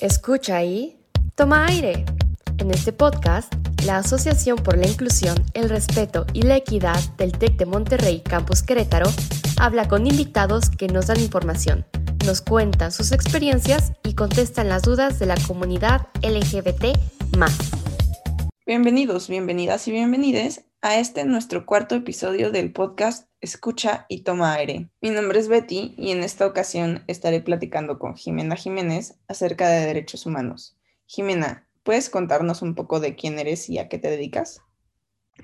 Escucha y toma aire. En este podcast, la Asociación por la Inclusión, el Respeto y la Equidad del TEC de Monterrey Campus Querétaro habla con invitados que nos dan información, nos cuentan sus experiencias y contestan las dudas de la comunidad LGBT. Bienvenidos, bienvenidas y bienvenides a este nuestro cuarto episodio del podcast Escucha y toma aire. Mi nombre es Betty y en esta ocasión estaré platicando con Jimena Jiménez acerca de derechos humanos. Jimena, ¿puedes contarnos un poco de quién eres y a qué te dedicas?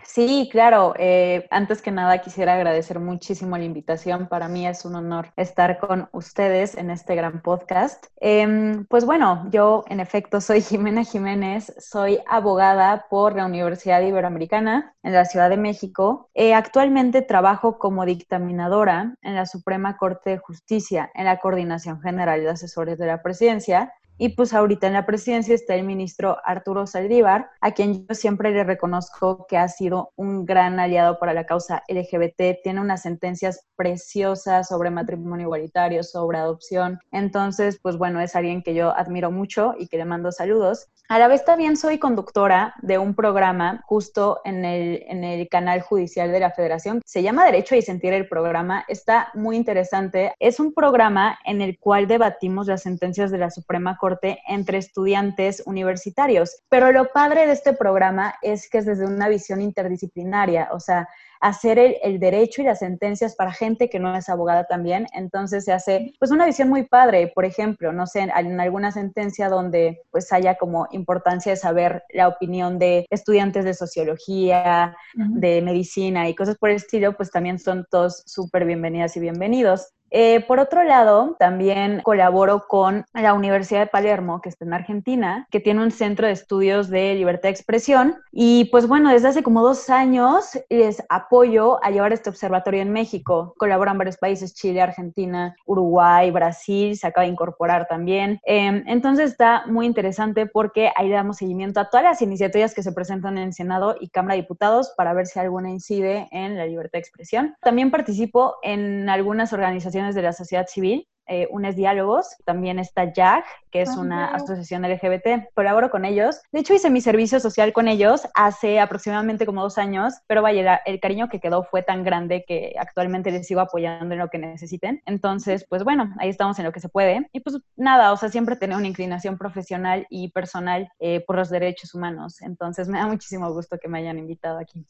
Sí, claro. Eh, antes que nada quisiera agradecer muchísimo la invitación. Para mí es un honor estar con ustedes en este gran podcast. Em, pues bueno, yo en efecto soy Jimena Jiménez, soy abogada por la Universidad Iberoamericana en la Ciudad de México. Eh, actualmente trabajo como dictaminadora en la Suprema Corte de Justicia en la Coordinación General de Asesores de la Presidencia y pues ahorita en la presidencia está el ministro Arturo Saldívar, a quien yo siempre le reconozco que ha sido un gran aliado para la causa LGBT. Tiene unas sentencias preciosas sobre matrimonio igualitario, sobre adopción. Entonces, pues bueno, es alguien que yo admiro mucho y que le mando saludos. A la vez también soy conductora de un programa justo en el, en el canal judicial de la Federación. Se llama Derecho y Sentir el programa. Está muy interesante. Es un programa en el cual debatimos las sentencias de la Suprema Corte entre estudiantes universitarios. Pero lo padre de este programa es que es desde una visión interdisciplinaria. O sea, hacer el, derecho y las sentencias para gente que no es abogada también. Entonces se hace pues una visión muy padre, por ejemplo, no sé, en, alguna sentencia donde pues haya como importancia de saber la opinión de estudiantes de sociología, de medicina y cosas por el estilo, pues también son todos súper bienvenidas y bienvenidos. Eh, por otro lado, también colaboro con la Universidad de Palermo, que está en Argentina, que tiene un centro de estudios de libertad de expresión. Y pues bueno, desde hace como dos años les apoyo a llevar este observatorio en México. Colaboran varios países, Chile, Argentina, Uruguay, Brasil, se acaba de incorporar también. Em, entonces está muy interesante porque ahí damos seguimiento a todas las iniciativas que se presentan en el Senado y Cámara de Diputados para ver si alguna incide en la libertad de expresión. También participo en algunas organizaciones de la sociedad civil, eh, UNES Diálogos, también está JAG, que es una asociación LGBT. Colaboro con ellos. De hecho, hice mi servicio social con ellos hace aproximadamente como dos años, pero vaya, el cariño que quedó fue tan grande que actualmente les sigo apoyando en lo que necesiten. Entonces, pues bueno, ahí estamos en lo que se puede. Y pues nada, o sea, siempre tener una inclinación profesional y personal eh, por los derechos humanos. Entonces, me da muchísimo gusto que me hayan invitado aquí.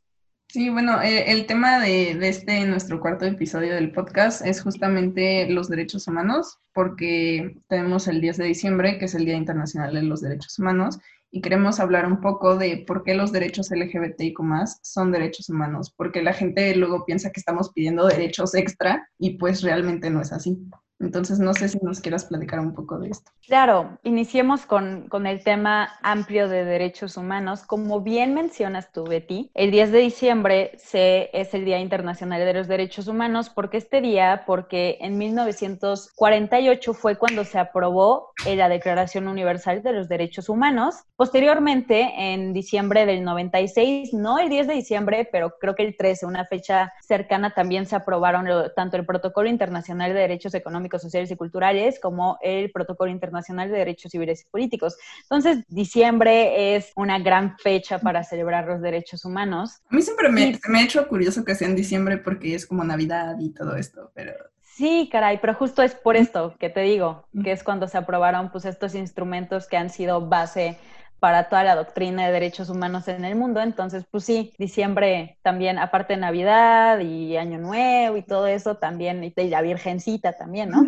Sí, bueno, eh, el tema de, este nuestro cuarto episodio del podcast es justamente los derechos humanos, porque tenemos el 10 de diciembre, que es el Día Internacional de los Derechos Humanos, y queremos hablar un poco de por qué los derechos LGBTIQ son derechos humanos, porque la gente luego piensa que estamos pidiendo derechos extra y pues realmente no es así. Entonces, no sé si nos quieras platicar un poco de esto. Claro, iniciemos con, con, el tema amplio de derechos humanos. Como bien mencionas tú, Betty, el 10 de diciembre se, es el Día Internacional de los Derechos Humanos. ¿Por qué este día? Porque en 1948 fue cuando se aprobó la Declaración Universal de los Derechos Humanos. Posteriormente, en diciembre del 96, no el 10 de diciembre, pero creo que el 13, una fecha cercana, también se aprobaron tanto el Protocolo Internacional de Derechos Económicos sociales y culturales, como el Protocolo Internacional de Derechos Civiles y Políticos. Entonces, diciembre es una gran fecha para celebrar los derechos humanos. A mí siempre me, me ha hecho curioso que sea en diciembre porque es como Navidad y todo esto, pero... Sí, caray, pero justo es por esto que te digo, que es cuando se aprobaron pues estos instrumentos que han sido base para toda la doctrina de derechos humanos en el mundo. Entonces, pues sí, diciembre también, aparte de Navidad y Año Nuevo y todo eso, también, y la Virgencita también, ¿no?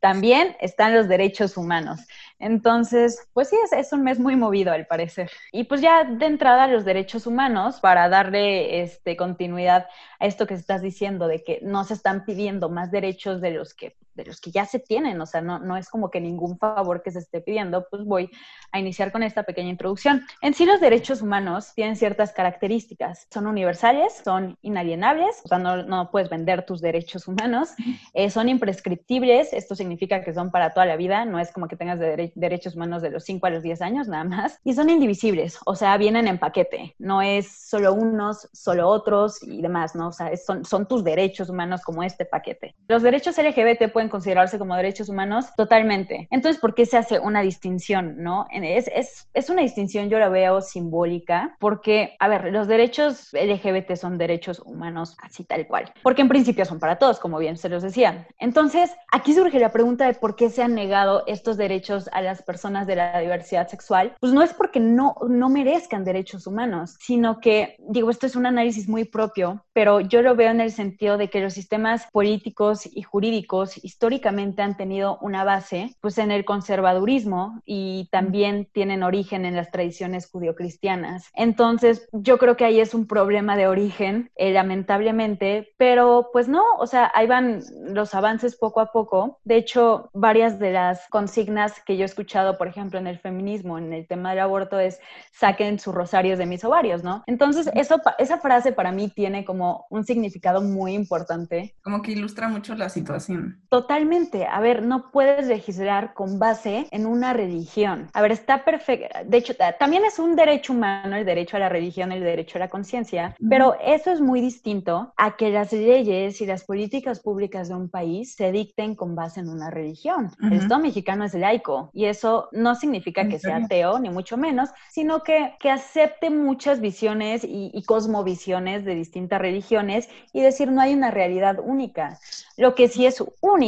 también están los derechos humanos. Entonces, pues sí, es, es, un mes muy movido al parecer. Y pues ya de entrada los derechos humanos, para darle este, continuidad a esto que estás diciendo, de que no se están pidiendo más derechos de los que de los que ya se tienen, o sea, no, no es como que ningún favor que se esté pidiendo, pues voy a iniciar con esta pequeña introducción. En sí los derechos humanos tienen ciertas características, son universales, son inalienables, o sea, no, no puedes vender tus derechos humanos, eh, son imprescriptibles, esto significa que son para toda la vida, no es como que tengas derechos humanos de los 5 a los 10 años nada más, y son indivisibles, o sea, vienen en paquete, no es solo unos, solo otros y demás, ¿no? O sea, son, son tus derechos humanos como este paquete. Los derechos LGBT pueden considerarse como derechos humanos, totalmente. Entonces, ¿por qué se hace una distinción, no? Es, es, es una distinción, yo la veo simbólica, porque, a ver, los derechos LGBT son derechos humanos así tal cual, porque en principio son para todos, como bien se los decía. Entonces, aquí surge la pregunta de por qué se han negado estos derechos a las personas de la diversidad sexual. Pues no es porque no, no merezcan derechos humanos, sino que, digo, esto es un análisis muy propio, pero yo lo veo en el sentido de que los sistemas políticos y jurídicos históricamente han tenido una base, pues en el conservadurismo y también tienen origen en las tradiciones judio-cristianas. Entonces, yo creo que ahí es un problema de origen, eh, lamentablemente, pero pues no, o sea, ahí van los avances poco a poco. De hecho, varias de las consignas que yo he escuchado, por ejemplo, en el feminismo, en el tema del aborto, es saquen sus rosarios de mis ovarios, ¿no? Entonces, eso, esa frase para mí tiene como un significado muy importante. Como que ilustra mucho la situación. Totalmente. A ver, no puedes legislar con base en una religión. A ver, está perfecto. De hecho, también es un derecho humano el derecho a la religión, el derecho a la conciencia, pero eso es muy distinto a que las leyes y las políticas públicas de un país se dicten con base en una religión. El Estado mexicano es laico y eso no significa que sea ateo, ni mucho menos, sino que, que acepte muchas visiones y, y cosmovisiones de distintas religiones y decir no hay una realidad única. Lo que sí es único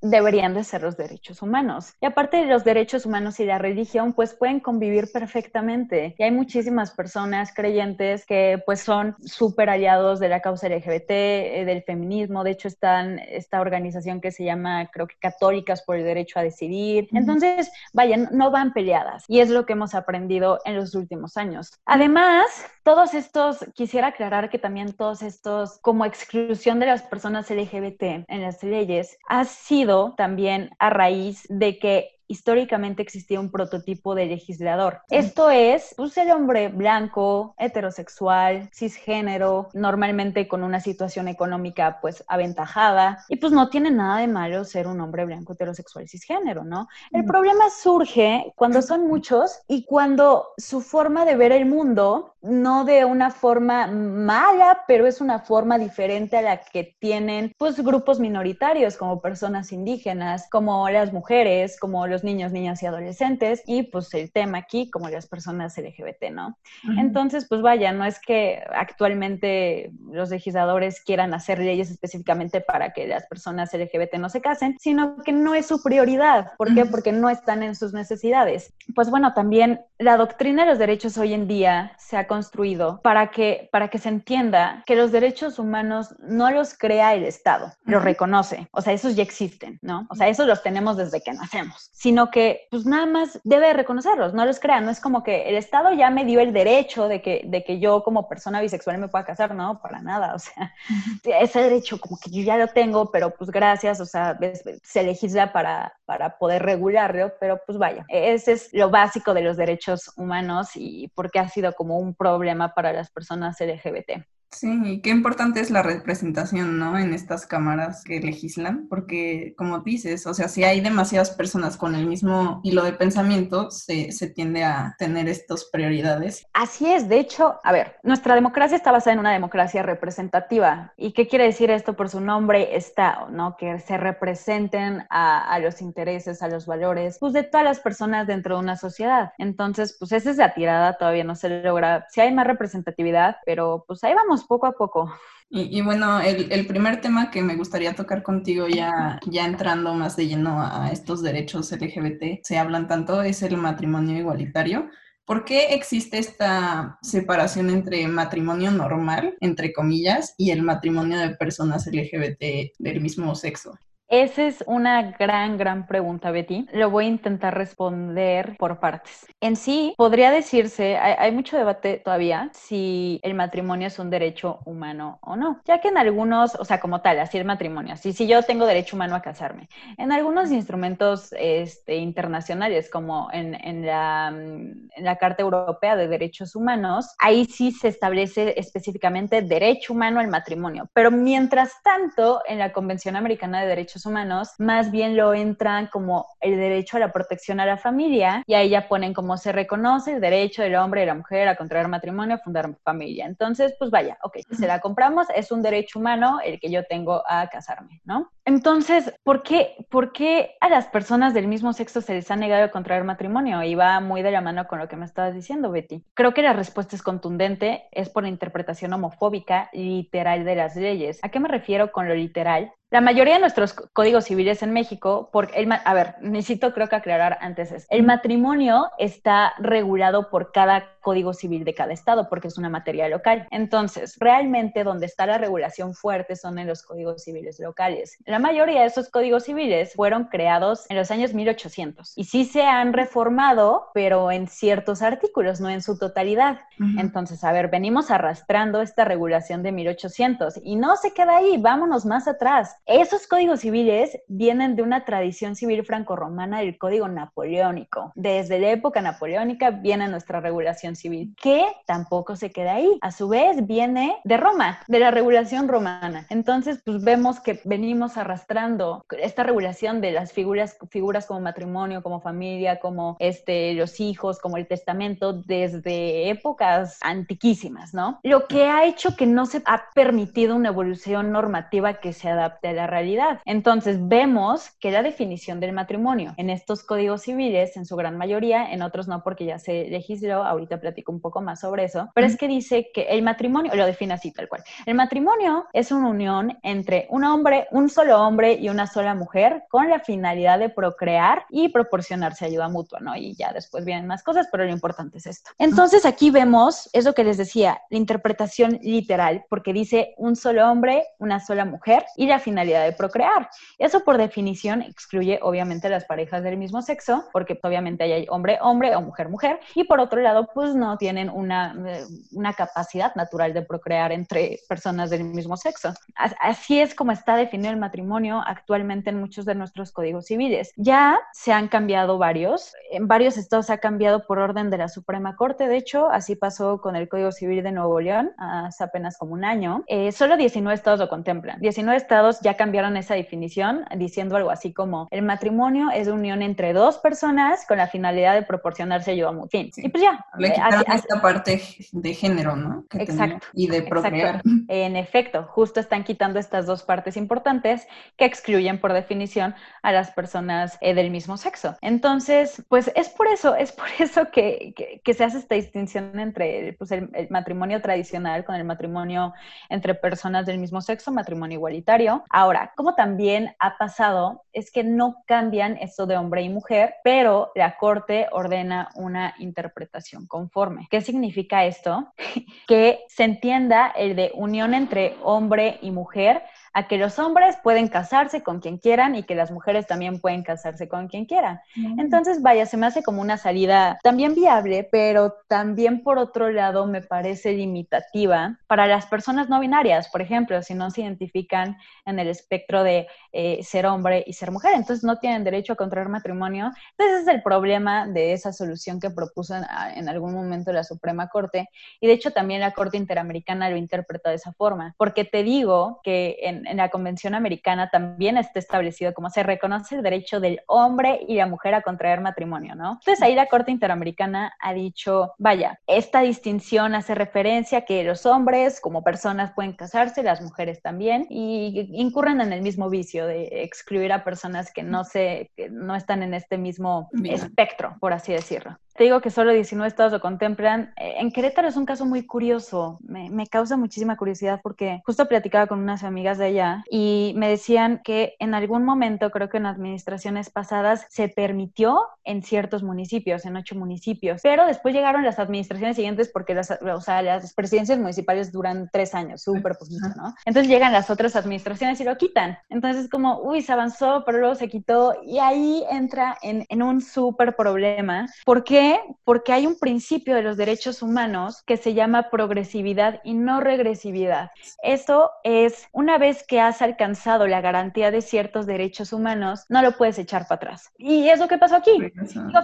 deberían de ser los derechos humanos. Y aparte de los derechos humanos y la religión, pues pueden convivir perfectamente. Y hay muchísimas personas creyentes que pues son súper aliados de la causa LGBT, eh, del feminismo. De hecho, están esta organización que se llama, creo que Católicas por el Derecho a Decidir. Entonces, vayan, no van peleadas. Y es lo que hemos aprendido en los últimos años. Además, todos estos, quisiera aclarar que también todos estos, como exclusión de las personas LGBT, en las leyes ha sido también a raíz de que históricamente existía un prototipo de legislador. Esto es, pues el hombre blanco, heterosexual, cisgénero, normalmente con una situación económica pues aventajada y pues no tiene nada de malo ser un hombre blanco, heterosexual, cisgénero, ¿no? El problema surge cuando son muchos y cuando su forma de ver el mundo no de una forma mala, pero es una forma diferente a la que tienen pues grupos minoritarios como personas indígenas, como las mujeres, como los niños, niñas y adolescentes y pues el tema aquí como las personas LGBT, ¿no? Entonces, pues vaya, no es que actualmente los legisladores quieran hacer leyes específicamente para que las personas LGBT no se casen, sino que no es su prioridad. ¿Por qué? Porque no están en sus necesidades. Pues bueno, también la doctrina de los derechos hoy en día se ha construido para que, para que se entienda que los derechos humanos no los crea el Estado, los reconoce. O sea, esos ya existen, ¿no? O sea, esos los tenemos desde que nacemos sino que pues nada más debe reconocerlos, no los crea, no es como que el Estado ya me dio el derecho de que, de que yo como persona bisexual me pueda casar, no, para nada, o sea, ese derecho como que yo ya lo tengo, pero pues gracias, o sea, se legisla para, para poder regularlo, pero pues vaya, ese es lo básico de los derechos humanos y porque ha sido como un problema para las personas LGBT. Sí, qué importante es la representación, ¿no? En estas cámaras que legislan, porque como dices, o sea, si hay demasiadas personas con el mismo hilo de pensamiento, se, se tiende a tener estas prioridades. Así es, de hecho, a ver, nuestra democracia está basada en una democracia representativa. ¿Y qué quiere decir esto por su nombre Estado, ¿no? Que se representen a, los intereses, a los valores, pues de todas las personas dentro de una sociedad. Entonces, pues esa es la tirada, todavía no se logra. Si hay más representatividad, pero pues ahí vamos poco a poco. Y, bueno, el, primer tema que me gustaría tocar contigo ya, ya entrando más de lleno a estos derechos LGBT, se hablan tanto, es el matrimonio igualitario. ¿Por qué existe esta separación entre matrimonio normal, entre comillas, y el matrimonio de personas LGBT del mismo sexo? Esa es una gran, gran pregunta, Betty. Lo voy a intentar responder por partes. En sí, podría decirse, hay, mucho debate todavía si el matrimonio es un derecho humano o no, ya que en algunos, o sea, como tal, así el matrimonio, así si yo tengo derecho humano a casarme, en algunos instrumentos este, internacionales, como en, la, en la Carta Europea de Derechos Humanos, ahí sí se establece específicamente derecho humano al matrimonio. Pero mientras tanto, en la Convención Americana de Derechos humanos, más bien lo entran como el derecho a la protección a la familia y ahí ya ponen como se reconoce el derecho del hombre y la mujer a contraer matrimonio, a fundar familia. Entonces, pues vaya, ok, se la compramos, es un derecho humano el que yo tengo a casarme, ¿no? Entonces, ¿por qué, ¿por qué a las personas del mismo sexo se les ha negado a contraer matrimonio? Y va muy de la mano con lo que me estabas diciendo, Betty. Creo que la respuesta es contundente, es por interpretación homofóbica literal de las leyes. ¿A qué me refiero con lo literal? La mayoría de nuestros códigos civiles en México, porque el, a ver, necesito creo que aclarar antes es, el matrimonio está regulado por cada código civil de cada estado porque es una materia local. Entonces, realmente donde está la regulación fuerte son en los códigos civiles locales. La mayoría de esos códigos civiles fueron creados en los años 1800 y sí se han reformado, pero en ciertos artículos, no en su totalidad. Entonces, a ver, venimos arrastrando esta regulación de 1800 y no se queda ahí, vámonos más atrás. Esos códigos civiles vienen de una tradición civil franco-romana del código napoleónico. Desde la época napoleónica viene nuestra regulación civil, que tampoco se queda ahí. A su vez viene de Roma, de la regulación romana. Entonces, pues vemos que venimos arrastrando esta regulación de las figuras, figuras como matrimonio, como familia, como este, los hijos, como el testamento, desde épocas antiquísimas, ¿no? Lo que ha hecho que no se ha permitido una evolución normativa que se adapte la realidad. Entonces vemos que la definición del matrimonio en estos códigos civiles, en su gran mayoría, en otros no porque ya se legisló, ahorita platico un poco más sobre eso, pero es que dice que el matrimonio, lo define así tal cual, el matrimonio es una unión entre un hombre, un solo hombre y una sola mujer con la finalidad de procrear y proporcionarse ayuda mutua, ¿no? Y ya después vienen más cosas, pero lo importante es esto. Entonces aquí vemos, es lo que les decía, la interpretación literal, porque dice un solo hombre, una sola mujer y la finalidad de procrear. Eso por definición excluye obviamente las parejas del mismo sexo, porque obviamente hay hombre-hombre o mujer-mujer, y por otro lado, pues no tienen una, eh, una capacidad natural de procrear entre personas del mismo sexo. Así es como está definido el matrimonio actualmente en muchos de nuestros códigos civiles. Ya se han cambiado varios, en varios estados se ha cambiado por orden de la Suprema Corte, de hecho, así pasó con el Código Civil de Nuevo León hace apenas como un año. Eh, solo 19 estados lo contemplan. 19 estados ya cambiaron esa definición diciendo algo así como el matrimonio es unión entre dos personas con la finalidad de proporcionarse ayuda mutua. Y pues ya. Le esta parte de género, ¿no? exacto. y de procrear. En efecto, justo están quitando estas dos partes importantes que excluyen por definición a las personas eh, del mismo sexo. Entonces, pues es por eso, es por eso que, que, se hace esta distinción entre pues, el, el matrimonio tradicional con el matrimonio entre personas del mismo sexo, matrimonio igualitario. Ahora, como también ha pasado, es que no cambian esto de hombre y mujer, pero la Corte ordena una interpretación conforme. ¿Qué significa esto? que se entienda el de unión entre hombre y mujer a que los hombres pueden casarse con quien quieran y que las mujeres también pueden casarse con quien quieran. Entonces, vaya, se me hace como una salida también viable, pero también por otro lado me parece limitativa para las personas no binarias, por ejemplo, si no se identifican en el espectro de eh, ser hombre y ser mujer, entonces no tienen derecho a contraer matrimonio. Entonces, ese es el problema de esa solución que propuso en, algún momento la Suprema Corte y de hecho también la Corte Interamericana lo interpreta de esa forma, porque te digo que en en, la Convención Americana también está establecido como se reconoce el derecho del hombre y la mujer a contraer matrimonio, ¿no? Entonces ahí la Corte Interamericana ha dicho, vaya, esta distinción hace referencia a que los hombres como personas pueden casarse, las mujeres también, y incurren en el mismo vicio de excluir a personas que no se, que no están en este mismo espectro, por así decirlo. Te digo que solo 19 estados lo contemplan. Eh, en Querétaro es un caso muy curioso. Me, me, causa muchísima curiosidad porque justo platicaba con unas amigas de allá y me decían que en algún momento, creo que en administraciones pasadas, se permitió en ciertos municipios, en ocho municipios, pero después llegaron las administraciones siguientes porque las, o sea, las presidencias municipales duran tres años, súper poquito, ¿no? Entonces llegan las otras administraciones y lo quitan. Entonces es como, uy, se avanzó, pero luego se quitó y ahí entra en, en un súper problema porque qué? Porque hay un principio de los derechos humanos que se llama progresividad y no regresividad. Eso es, una vez que has alcanzado la garantía de ciertos derechos humanos, no lo puedes echar para atrás. Y es lo que pasó aquí.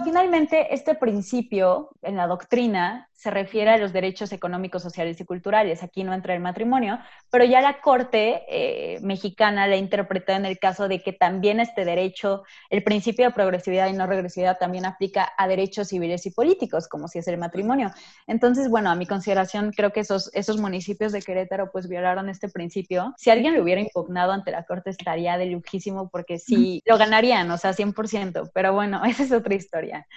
finalmente, este principio en la doctrina se refiere a los derechos económicos, sociales y culturales. Aquí no entra el matrimonio, pero ya la Corte eh, mexicana la interpretó en el caso de que también este derecho, el principio de progresividad y no regresividad también aplica a derechos civiles y políticos, como si es el matrimonio. Entonces, bueno, a mi consideración, creo que esos, esos municipios de Querétaro pues violaron este principio. Si alguien lo hubiera impugnado ante la Corte estaría de lujísimo porque sí, lo ganarían, o sea, 100%, pero bueno, esa es otra historia.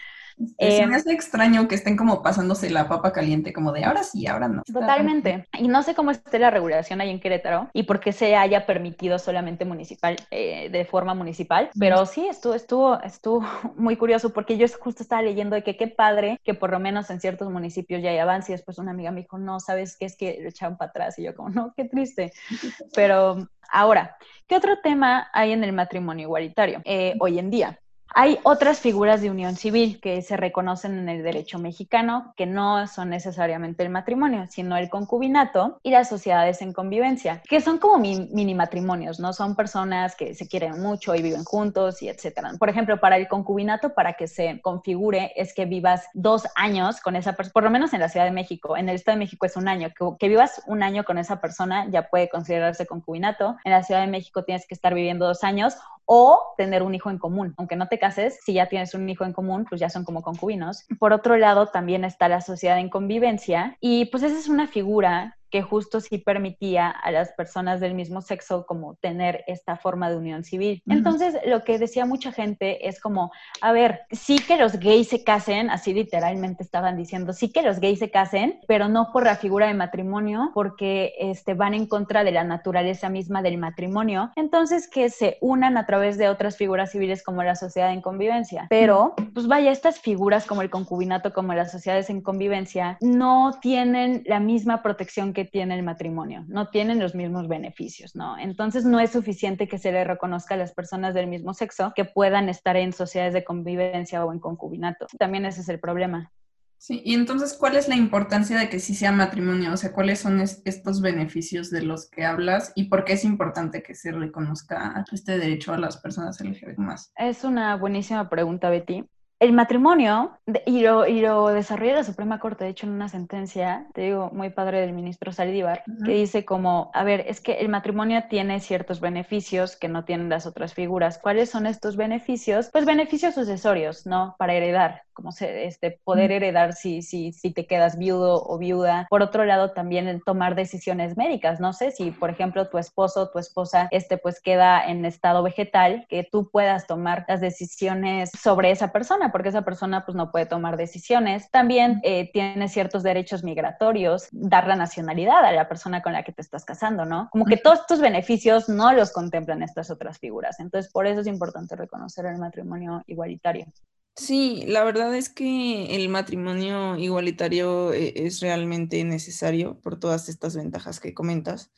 Es eh, me hace extraño que estén como pasándose la papa caliente, como de ahora sí, ahora no. Totalmente. Y no sé cómo esté la regulación ahí en Querétaro y por qué se haya permitido solamente municipal, eh, de forma municipal, pero sí, estuvo, estuvo, estuvo muy curioso porque yo justo estaba leyendo de que qué padre que por lo menos en ciertos municipios ya hay avance y después una amiga me dijo, no, ¿sabes qué? Es que lo echaron para atrás y yo como, no, qué triste. Pero ahora, ¿qué otro tema hay en el matrimonio igualitario eh, hoy en día? Hay otras figuras de unión civil que se reconocen en el derecho mexicano, que no son necesariamente el matrimonio, sino el concubinato y las sociedades en convivencia, que son como mini matrimonios, ¿no? Son personas que se quieren mucho y viven juntos y etcétera. Por ejemplo, para el concubinato, para que se configure, es que vivas dos años con esa persona, por lo menos en la Ciudad de México. En el Estado de México es un año. Que, que vivas un año con esa persona ya puede considerarse concubinato. En la Ciudad de México tienes que estar viviendo dos años o tener un hijo en común. Aunque no te cases, si ya tienes un hijo en común, pues ya son como concubinos. Por otro lado, también está la sociedad en convivencia y pues esa es una figura que justo sí permitía a las personas del mismo sexo como tener esta forma de unión civil. Entonces, lo que decía mucha gente es como, a ver, sí que los gays se casen, así literalmente estaban diciendo, sí que los gays se casen, pero no por la figura de matrimonio, porque este, van en contra de la naturaleza misma del matrimonio. Entonces, que se unan a través de otras figuras civiles como la sociedad en convivencia. Pero, pues vaya, estas figuras como el concubinato, como las sociedades en convivencia, no tienen la misma protección que tiene el matrimonio, no tienen los mismos beneficios, ¿no? Entonces no es suficiente que se le reconozca a las personas del mismo sexo que puedan estar en sociedades de convivencia o en concubinato. También ese es el problema. Sí, y entonces, ¿cuál es la importancia de que sí sea matrimonio? O sea, ¿cuáles son estos beneficios de los que hablas y por qué es importante que se reconozca este derecho a las personas LGBT más? Es una buenísima pregunta, Betty el matrimonio, y lo, y lo desarrolla la Suprema Corte, de hecho, en una sentencia, te digo, muy padre del ministro Saldívar, que dice como, a ver, es que el matrimonio tiene ciertos beneficios que no tienen las otras figuras. ¿Cuáles son estos beneficios? Pues beneficios sucesorios, ¿no? Para heredar como se, este, poder heredar si, si, si te quedas viudo o viuda. Por otro lado, también el tomar decisiones médicas. No sé si, por ejemplo, tu esposo o tu esposa este, pues queda en estado vegetal, que tú puedas tomar las decisiones sobre esa persona, porque esa persona pues no puede tomar decisiones. También eh, tiene ciertos derechos migratorios, dar la nacionalidad a la persona con la que te estás casando, ¿no? Como que todos estos beneficios no los contemplan estas otras figuras. Entonces, por eso es importante reconocer el matrimonio igualitario. Sí, la verdad es que el matrimonio igualitario eh, es realmente necesario por todas estas ventajas que comentas.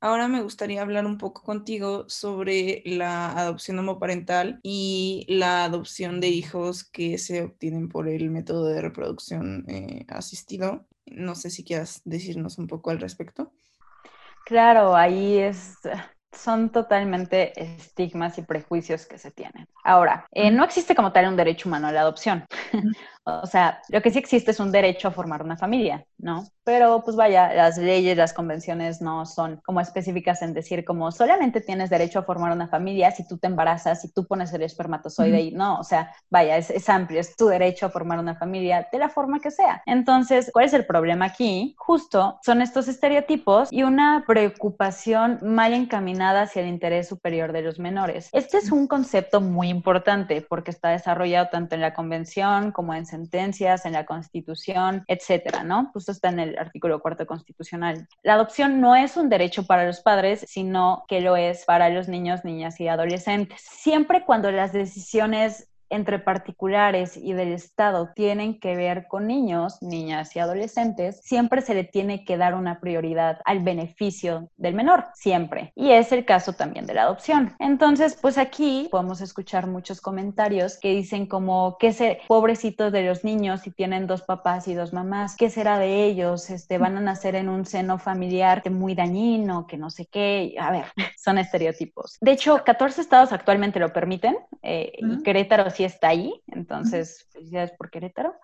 Ahora me gustaría hablar un poco contigo sobre la adopción homoparental y la adopción de hijos que se obtienen por el método de reproducción eh, asistido. No sé si quieras decirnos un poco al respecto. Claro, ahí es son totalmente estigmas y prejuicios que se tienen. Ahora, eh, no existe como tal un derecho humano a la adopción. o sea, lo que sí existe es un derecho a formar una familia, ¿no? Pero pues vaya, las leyes, las convenciones no son como específicas en decir como solamente tienes derecho a formar una familia si tú te embarazas, si tú pones el espermatozoide y no, o sea, vaya, es, es amplio, es tu derecho a formar una familia de la forma que sea. Entonces, ¿cuál es el problema aquí? Justo son estos estereotipos y una preocupación mal encaminada hacia el interés superior de los menores. Este es un concepto muy importante porque está desarrollado tanto en la convención como en sentencias, en la constitución, etcétera, ¿no? Justo está en el artículo cuarto constitucional. La adopción no es un derecho para los padres, sino que lo es para los niños, niñas y adolescentes. Siempre cuando las decisiones entre particulares y del Estado tienen que ver con niños, niñas y adolescentes, siempre se le tiene que dar una prioridad al beneficio del menor, siempre. Y es el caso también de la adopción. Entonces, pues aquí podemos escuchar muchos comentarios que dicen como, ¿qué se, pobrecitos de los niños si tienen dos papás y dos mamás? ¿Qué será de ellos? Este, van a nacer en un seno familiar muy dañino, que no sé qué. A ver, son estereotipos. De hecho, 14 estados actualmente lo permiten eh, y Querétaro sí está ahí, entonces felicidades por Querétaro.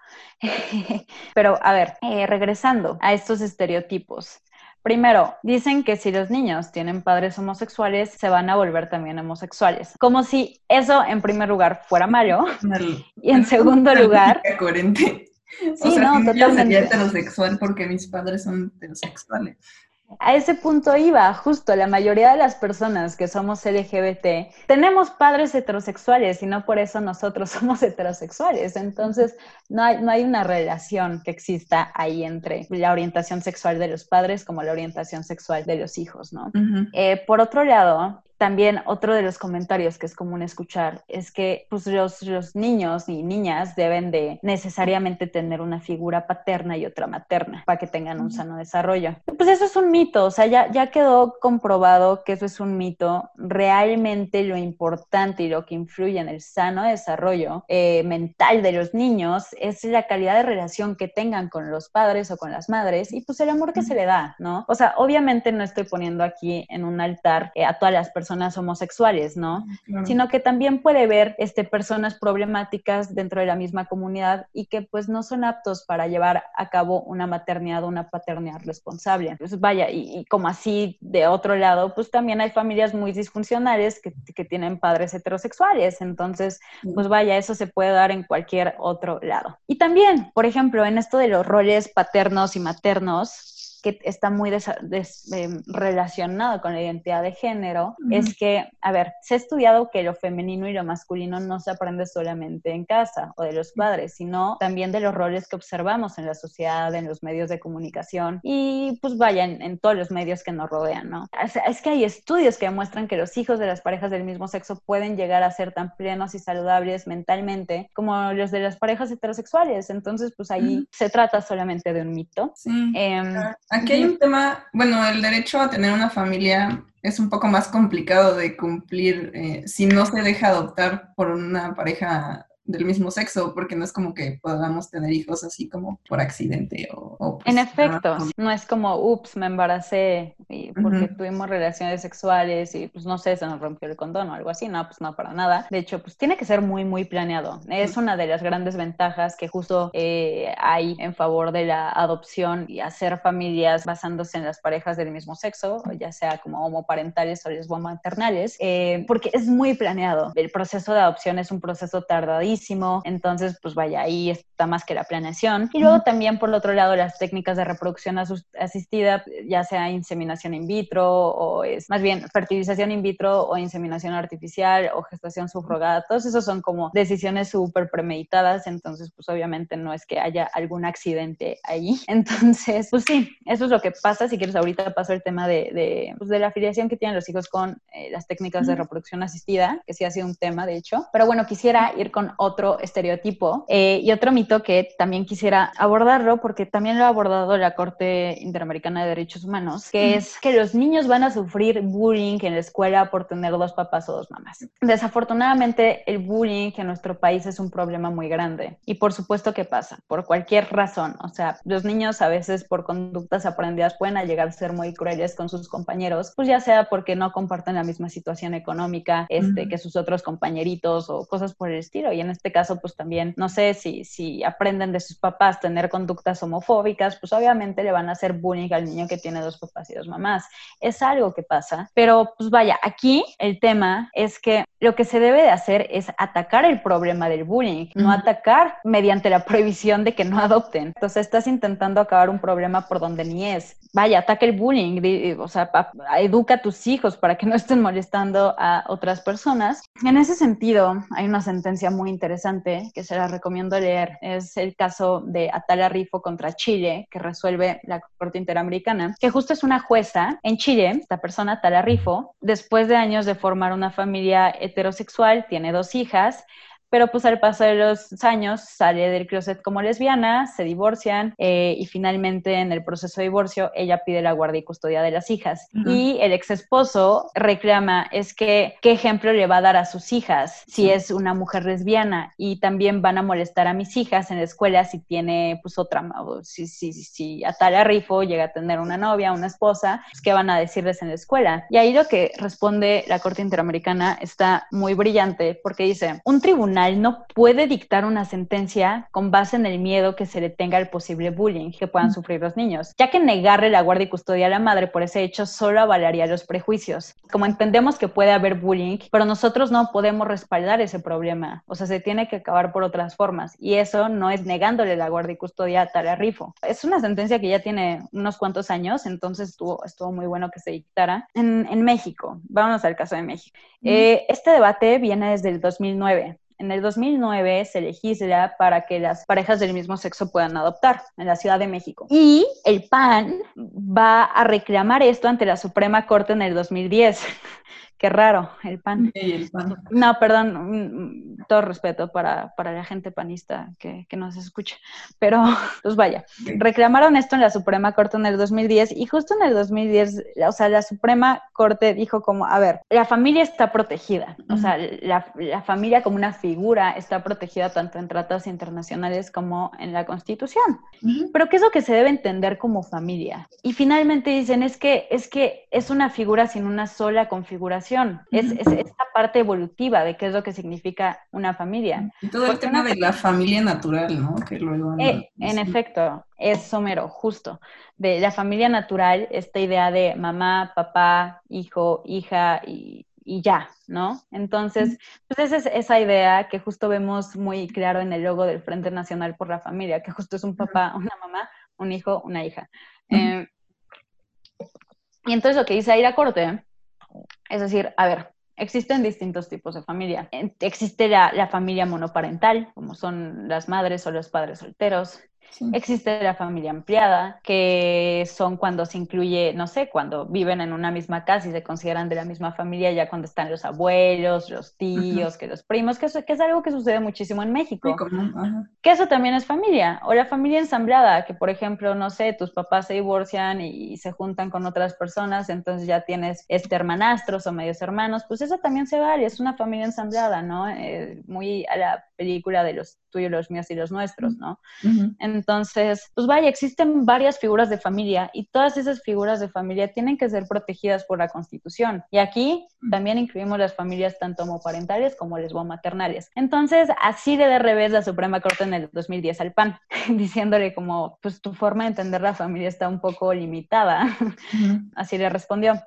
Pero a ver, eh, regresando a estos estereotipos. Primero, dicen que si los niños tienen padres homosexuales, se van a volver también homosexuales. Como si eso, en primer lugar, fuera malo. y en segundo lugar... Coherente. O sea, no, totalmente. sería heterosexual porque mis padres son heterosexuales. A ese punto iba, justo la mayoría de las personas que somos LGBT tenemos padres heterosexuales y no por eso nosotros somos heterosexuales. Entonces, no hay, no hay una relación que exista ahí entre la orientación sexual de los padres como la orientación sexual de los hijos, ¿no? Eh, por otro lado, también otro de los comentarios que es común escuchar es que pues, los, los, niños y niñas deben de necesariamente tener una figura paterna y otra materna para que tengan un sano desarrollo. Pues eso es un mito, o sea, ya, ya quedó comprobado que eso es un mito. Realmente lo importante y lo que influye en el sano desarrollo eh, mental de los niños es la calidad de relación que tengan con los padres o con las madres y pues el amor que se le da, ¿no? O sea, obviamente no estoy poniendo aquí en un altar eh, a todas las personas personas homosexuales, ¿no? Sino que también puede ver este, personas problemáticas dentro de la misma comunidad y que pues no son aptos para llevar a cabo una maternidad o una paternidad responsable. Pues vaya, y, como así de otro lado, pues también hay familias muy disfuncionales que, que tienen padres heterosexuales. Entonces, pues vaya, eso se puede dar en cualquier otro lado. Y también, por ejemplo, en esto de los roles paternos y maternos, que está muy em, relacionado con la identidad de género, es que, a ver, se ha estudiado que lo femenino y lo masculino no se aprende solamente en casa o de los padres, sino también de los roles que observamos en la sociedad, en los medios de comunicación y pues vaya, en, todos los medios que nos rodean, ¿no? es que hay estudios que demuestran que los hijos de las parejas del mismo sexo pueden llegar a ser tan plenos y saludables mentalmente como los de las parejas heterosexuales. Entonces, pues ahí se trata solamente de un mito. Sí, em, Aquí hay un tema, bueno, el derecho a tener una familia es un poco más complicado de cumplir eh, si no se deja adoptar por una pareja del mismo sexo, porque no es como que podamos tener hijos así como por accidente o... Pues, en efecto, no es como, ups, me embaracé y porque tuvimos relaciones sexuales y pues no sé, se nos rompió el condón o algo así, no, pues no, para nada. De hecho, pues tiene que ser muy, muy planeado. Es una de las grandes ventajas que justo eh, hay en favor de la adopción y hacer familias basándose en las parejas del mismo sexo, ya sea como homoparentales o lesbomaternales, eh, porque es muy planeado. El proceso de adopción es un proceso tardadísimo entonces, pues vaya, ahí está más que la planeación. Y luego también, por el otro lado, las técnicas de reproducción asistida, ya sea inseminación in vitro o es más bien fertilización in vitro o inseminación artificial o gestación subrogada, todos esos son como decisiones súper premeditadas, entonces, pues obviamente no es que haya algún accidente ahí. Entonces, pues sí, eso es lo que pasa. Si quieres, ahorita paso el tema de, de, pues, de la afiliación que tienen los hijos con eh, las técnicas de reproducción asistida, que sí ha sido un tema, de hecho. Pero bueno, quisiera ir con otro estereotipo eh, y otro mito que también quisiera abordarlo porque también lo ha abordado la Corte Interamericana de Derechos Humanos, que es que los niños van a sufrir bullying en la escuela por tener dos papás o dos mamás. Desafortunadamente, el bullying en nuestro país es un problema muy grande y por supuesto que pasa, por cualquier razón. O sea, los niños a veces por conductas aprendidas pueden llegar a ser muy crueles con sus compañeros, pues ya sea porque no comparten la misma situación económica este, que sus otros compañeritos o cosas por el estilo. Y en este caso, pues también, no sé, si, si aprenden de sus papás tener conductas homofóbicas, pues obviamente le van a hacer bullying al niño que tiene dos papás y dos mamás. Es algo que pasa, pero pues vaya, aquí el tema es que lo que se debe de hacer es atacar el problema del bullying, no atacar mediante la prohibición de que no adopten. Entonces estás intentando acabar un problema por donde ni es. Vaya, ataca el bullying, o sea, educa a tus hijos para que no estén molestando a otras personas. En ese sentido, hay una sentencia muy interesante que se la recomiendo leer. Es el caso de Atala Rifo contra Chile, que resuelve la Corte Interamericana, que justo es una jueza en Chile, esta persona, Atala Rifo, después de años de formar una familia heterosexual, tiene dos hijas, pero pues al paso de los años sale del closet como lesbiana, se divorcian eh, y finalmente en el proceso de divorcio ella pide la guardia y custodia de las hijas. Y el ex esposo reclama es que qué ejemplo le va a dar a sus hijas si es una mujer lesbiana y también van a molestar a mis hijas en la escuela si tiene pues otra, si, si, si Atalia Rifo llega a tener una novia, una esposa, pues, ¿qué van a decirles en la escuela? Y ahí lo que responde la Corte Interamericana está muy brillante porque dice, un tribunal no puede dictar una sentencia con base en el miedo que se le tenga al posible bullying que puedan sufrir los niños, ya que negarle la guardia y custodia a la madre por ese hecho solo avalaría los prejuicios. Como entendemos que puede haber bullying, pero nosotros no podemos respaldar ese problema, o sea, se tiene que acabar por otras formas y eso no es negándole la guardia y custodia a Tara Rifo. Es una sentencia que ya tiene unos cuantos años, entonces estuvo, estuvo muy bueno que se dictara. En, en México, vámonos al caso de México. Eh, este debate viene desde el 2009. En el 2009 se legisla para que las parejas del mismo sexo puedan adoptar en la Ciudad de México. Y el PAN va a reclamar esto ante la Suprema Corte en el 2010. Qué raro, el pan. el pan. No, perdón, mm, todo respeto para, la gente panista que, que nos escucha. Pero, pues vaya, reclamaron esto en la Suprema Corte en el 2010 y justo en el 2010, o sea, la Suprema Corte dijo como, a ver, la familia está protegida, o sea, la, la familia como una figura está protegida tanto en tratados internacionales como en la Constitución. Pero ¿qué es lo que se debe entender como familia? Y finalmente dicen, es que es, que es una figura sin una sola configuración es, esta parte evolutiva de qué es lo que significa una familia. Y todo el tema de la familia natural, ¿no? Que luego... Eh, en efecto, es somero, justo. De la familia natural, esta idea de mamá, papá, hijo, hija y, ya, ¿no? Entonces, pues esa es esa idea que justo vemos muy claro en el logo del Frente Nacional por la Familia, que justo es un papá, una mamá, un hijo, una hija. Eh, y entonces lo que dice la Corte es decir, a ver, existen distintos tipos de familia. Existe la, la, familia monoparental, como son las madres o los padres solteros. Existe la familia ampliada, que son cuando se incluye, no sé, cuando viven en una misma casa y se consideran de la misma familia, ya cuando están los abuelos, los tíos, que los primos, que, eso, que es algo que sucede muchísimo en México. Que eso también es familia. O la familia ensamblada, que por ejemplo, no sé, tus papás se divorcian y, se juntan con otras personas, entonces ya tienes este hermanastros o medios hermanos, pues eso también se vale, es una familia ensamblada, ¿no? Eh, muy a la película de los tuyos, los míos y los nuestros, ¿no? Entonces, pues vaya, existen varias figuras de familia y todas esas figuras de familia tienen que ser protegidas por la Constitución. Y aquí también incluimos las familias tanto homoparentales como lesbomaternales. Entonces, así de de revés la Suprema Corte en el 2010 al PAN, diciéndole como, pues tu forma de entender la familia está un poco limitada. Así le respondió.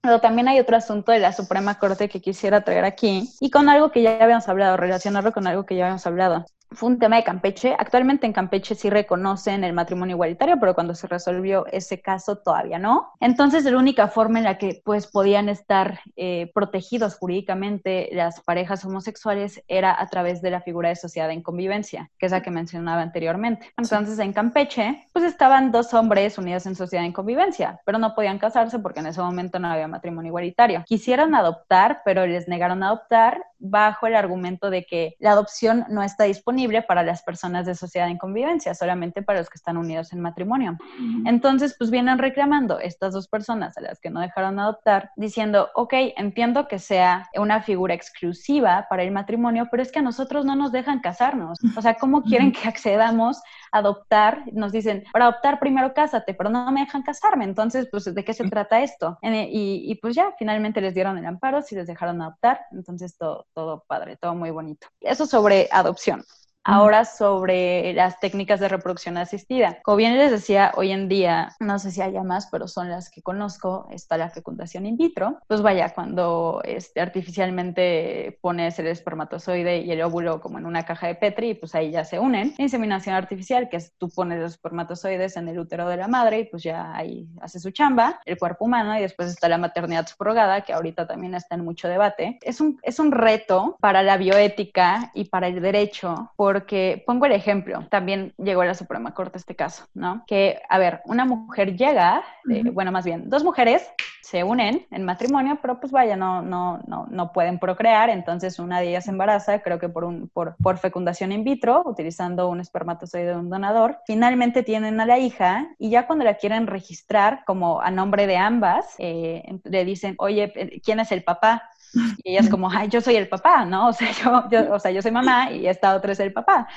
Pero también hay otro asunto de la Suprema Corte que quisiera traer aquí y con algo que ya habíamos hablado, relacionarlo con algo que ya habíamos hablado fue un tema de Campeche. Actualmente en Campeche sí reconocen el matrimonio igualitario, pero cuando se resolvió ese caso todavía no. Entonces, la única forma en la que pues podían estar eh, protegidos jurídicamente las parejas homosexuales era a través de la figura de sociedad en convivencia, que es la que mencionaba anteriormente. Entonces, en Campeche, pues estaban dos hombres unidos en sociedad en convivencia, pero no podían casarse porque en ese momento no había matrimonio igualitario. Quisieron adoptar, pero les negaron adoptar bajo el argumento de que la adopción no está disponible para las personas de sociedad en convivencia, solamente para los que están unidos en matrimonio. Entonces, pues vienen reclamando estas dos personas a las que no dejaron adoptar, diciendo, ok, entiendo que sea una figura exclusiva para el matrimonio, pero es que a nosotros no nos dejan casarnos. O sea, ¿cómo quieren que accedamos a adoptar? Nos dicen, para adoptar primero cásate, pero no me dejan casarme. Entonces, pues, ¿de qué se trata esto? Y, y pues ya, finalmente les dieron el amparo, si les dejaron adoptar. Entonces, todo, todo padre, todo muy bonito. Eso sobre adopción. Ahora sobre las técnicas de reproducción asistida. Como bien les decía, hoy en día, no sé si haya más, pero son las que conozco, está la fecundación in vitro. Pues vaya, cuando este, artificialmente pones el espermatozoide y el óvulo como en una caja de Petri, pues ahí ya se unen. Inseminación artificial, que es tú pones los espermatozoides en el útero de la madre y pues ya ahí hace su chamba, el cuerpo humano, y después está la maternidad subrogada, que ahorita también está en mucho debate. Es un, es un reto para la bioética y para el derecho, por porque pongo el ejemplo, también llegó a la Suprema Corte este caso, ¿no? Que, a ver, una mujer llega, eh, bueno, más bien, dos mujeres se unen en matrimonio, pero pues vaya, no, no, no, no pueden procrear, entonces una de ellas se embaraza, creo que por, un, por, por fecundación in vitro, utilizando un espermatozoide de un donador. Finalmente tienen a la hija y ya cuando la quieren registrar como a nombre de ambas, eh, le dicen, oye, ¿quién es el papá? Y ella es como, ay, yo soy el papá, ¿no? O sea, yo, yo, o sea, yo soy mamá y esta otra es el papá.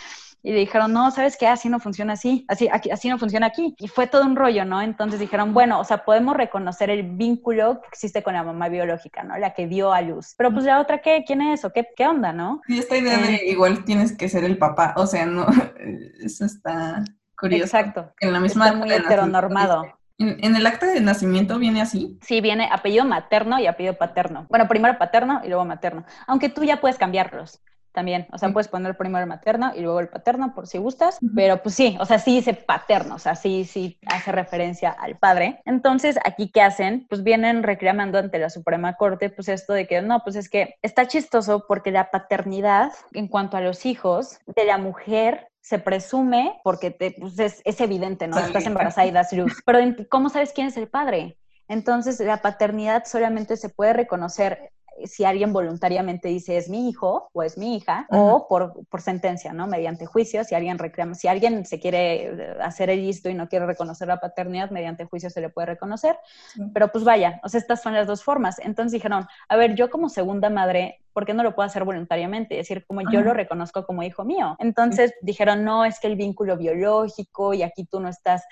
Y dijeron, no, ¿sabes qué? Así no funciona así, así, aquí, así no funciona aquí. Y fue todo un rollo, ¿no? Entonces dijeron, bueno, o sea, podemos reconocer el vínculo que existe con la mamá biológica, ¿no? La que dio a luz. Pero pues la otra, ¿qué? ¿Quién es? ¿O qué, qué onda, no? Y esta idea de eh, igual tienes que ser el papá, o sea, no, eso está curioso. Exacto. En la misma está muy heteronormado. ¿En, el acta de nacimiento viene así? Sí, viene apellido materno y apellido paterno. Bueno, primero paterno y luego materno. Aunque tú ya puedes cambiarlos también. O sea, puedes poner primero el materno y luego el paterno por si gustas. Pero pues sí, o sea, sí dice paterno, o sea, sí, sí hace referencia al padre. Entonces, aquí, ¿qué hacen? Pues vienen reclamando ante la Suprema Corte, pues esto de que no, pues es que está chistoso porque la paternidad en cuanto a los hijos de la mujer se presume, porque te, pues es, es, evidente, ¿no? Estás embarazada y das luz. Pero ¿cómo sabes quién es el padre? Entonces, la paternidad solamente se puede reconocer si alguien voluntariamente dice es mi hijo o es mi hija, o por, por, sentencia, ¿no? Mediante juicio, si alguien reclama, si alguien se quiere eh, hacer el listo y no quiere reconocer la paternidad, mediante juicio se le puede reconocer. Pero pues vaya, o sea, estas son las dos formas. Entonces dijeron, a ver, yo como segunda madre ¿por qué no lo puedo hacer voluntariamente? Es decir, como yo lo reconozco como hijo mío. Entonces dijeron, no, es que el vínculo biológico y aquí tú no estás